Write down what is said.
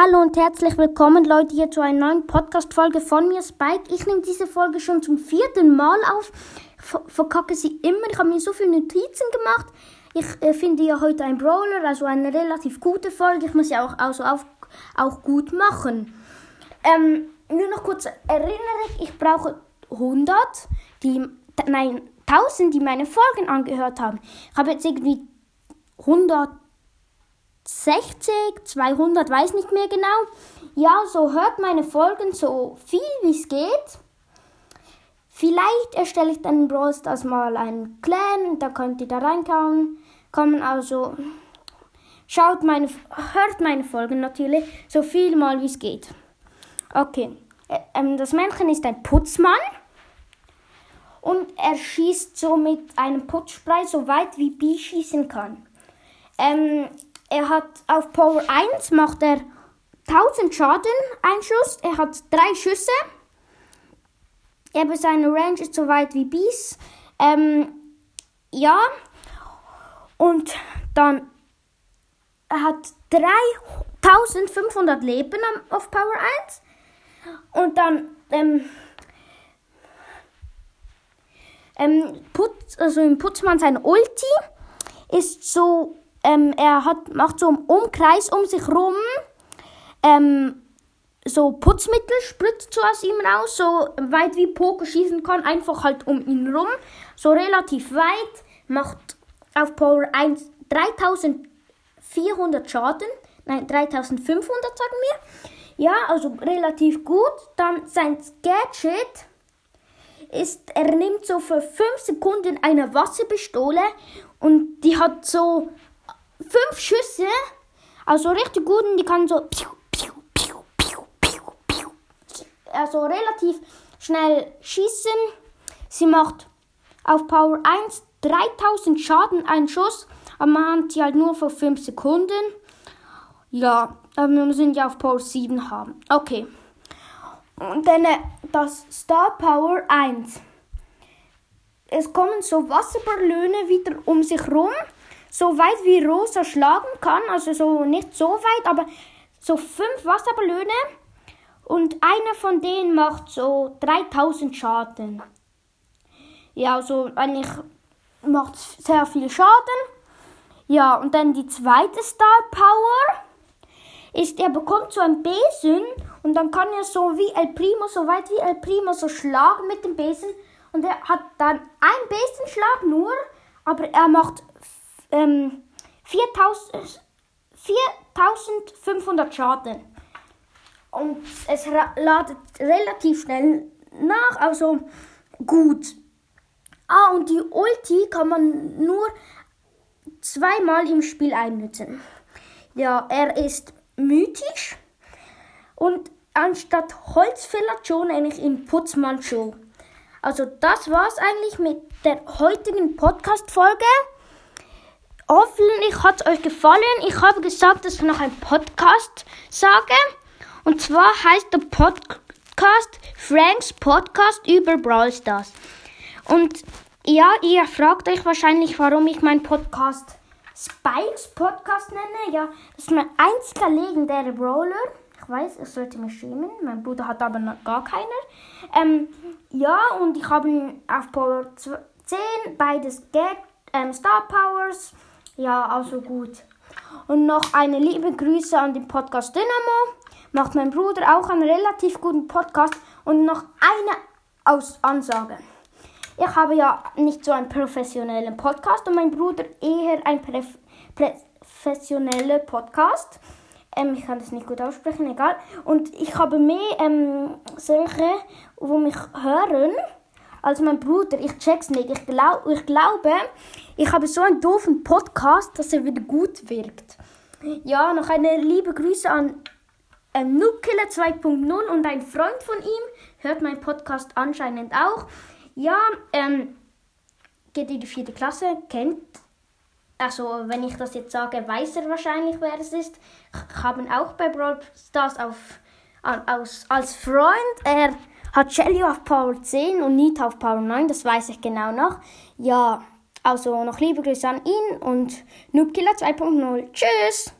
Hallo und herzlich willkommen, Leute, hier zu einer neuen Podcast-Folge von mir, Spike. Ich nehme diese Folge schon zum vierten Mal auf. Ver verkacke sie immer. Ich habe mir so viele Notizen gemacht. Ich äh, finde ja heute ein Brawler, also eine relativ gute Folge. Ich muss ja auch, also auf, auch gut machen. Ähm, nur noch kurz erinnere ich, ich brauche 100, die, nein, 1000, die meine Folgen angehört haben. Ich habe jetzt irgendwie 100 60, 200, weiß nicht mehr genau. Ja, so hört meine Folgen so viel wie es geht. Vielleicht erstelle ich dann Brawl Stars mal einen Clan und da könnt ihr da reinkommen. Kommen also schaut meine, hört meine Folgen natürlich so viel mal wie es geht. Okay, ähm, das Männchen ist ein Putzmann und er schießt so mit einem Putzspray so weit wie B schießen kann. Ähm, er hat auf Power 1 macht er 1000 Schaden, ein Schuss. Er hat drei Schüsse. Aber seine Range ist so weit wie Bees. Ähm, ja. Und dann er hat 3500 Leben auf Power 1. Und dann ähm, ähm, Putz, also im Putzmann sein Ulti ist so ähm, er hat, macht so einen Umkreis um sich rum. Ähm, so Putzmittel spritzt so aus ihm raus, so weit wie Poker schießen kann, einfach halt um ihn rum. So relativ weit, macht auf Power 1 3400 Schaden. Nein, 3500 sagen wir. Ja, also relativ gut. Dann sein Gadget ist, er nimmt so für 5 Sekunden eine Wasserpistole und die hat so fünf Schüsse. Also richtig gut und die kann so. Also relativ schnell schießen. Sie macht auf Power 1 3000 Schaden ein Schuss. Aber man hat sie halt nur für 5 Sekunden. Ja, aber wir müssen ja auf Power 7 haben. Okay. Und dann äh, das Star Power 1. Es kommen so Wasserballone wieder um sich rum so weit wie Rosa schlagen kann. Also so nicht so weit, aber so fünf Wasserballone. Und einer von denen macht so 3000 Schaden. Ja, also eigentlich macht sehr viel Schaden. Ja, und dann die zweite Star Power ist, er bekommt so ein Besen und dann kann er so wie El Primo, so weit wie El Primo so schlagen mit dem Besen. Und er hat dann ein Besenschlag nur, aber er macht ähm, 4500 Schaden. Und es ladet relativ schnell nach, also gut. Ah, und die Ulti kann man nur zweimal im Spiel einnutzen. Ja, er ist mythisch und anstatt Holzfäller schon eigentlich in Putzmann Show. Also das war's eigentlich mit der heutigen Podcast-Folge. Hoffentlich hat es euch gefallen. Ich habe gesagt, dass ich noch einen Podcast sage. Und zwar heißt der Podcast Franks Podcast über Brawl Stars. Und ja, ihr fragt euch wahrscheinlich, warum ich meinen Podcast Spikes Podcast nenne. Ja, das ist mein einziger legendärer Brawler. Ich weiß, ich sollte mich schämen. Mein Bruder hat aber noch gar keiner. Ähm, ja, und ich habe auf Power 10 beides Get, ähm, Star Powers. Ja, also gut. Und noch eine liebe Grüße an den Podcast Dynamo. Macht mein Bruder auch einen relativ guten Podcast. Und noch eine Aus Ansage. Ich habe ja nicht so einen professionellen Podcast und mein Bruder eher ein professioneller Podcast. Ähm, ich kann das nicht gut aussprechen, egal. Und ich habe mehr ähm, solche, wo mich hören als mein Bruder. Ich check's nicht. Ich, glaub, ich glaube, ich habe so einen doofen Podcast, dass er wieder gut wirkt. Ja, noch eine liebe Grüße an ähm, Noobkiller 2.0 und ein Freund von ihm hört meinen Podcast anscheinend auch. Ja, ähm, geht in die vierte Klasse, kennt, also wenn ich das jetzt sage, weiß er wahrscheinlich, wer es ist. Ich habe ihn auch bei Brawl Stars auf, als, als Freund. Er hat Shelly auf Power 10 und Nita auf Power 9, das weiß ich genau noch. Ja, also noch liebe Grüße an ihn und Noobkiller 2.0. Tschüss!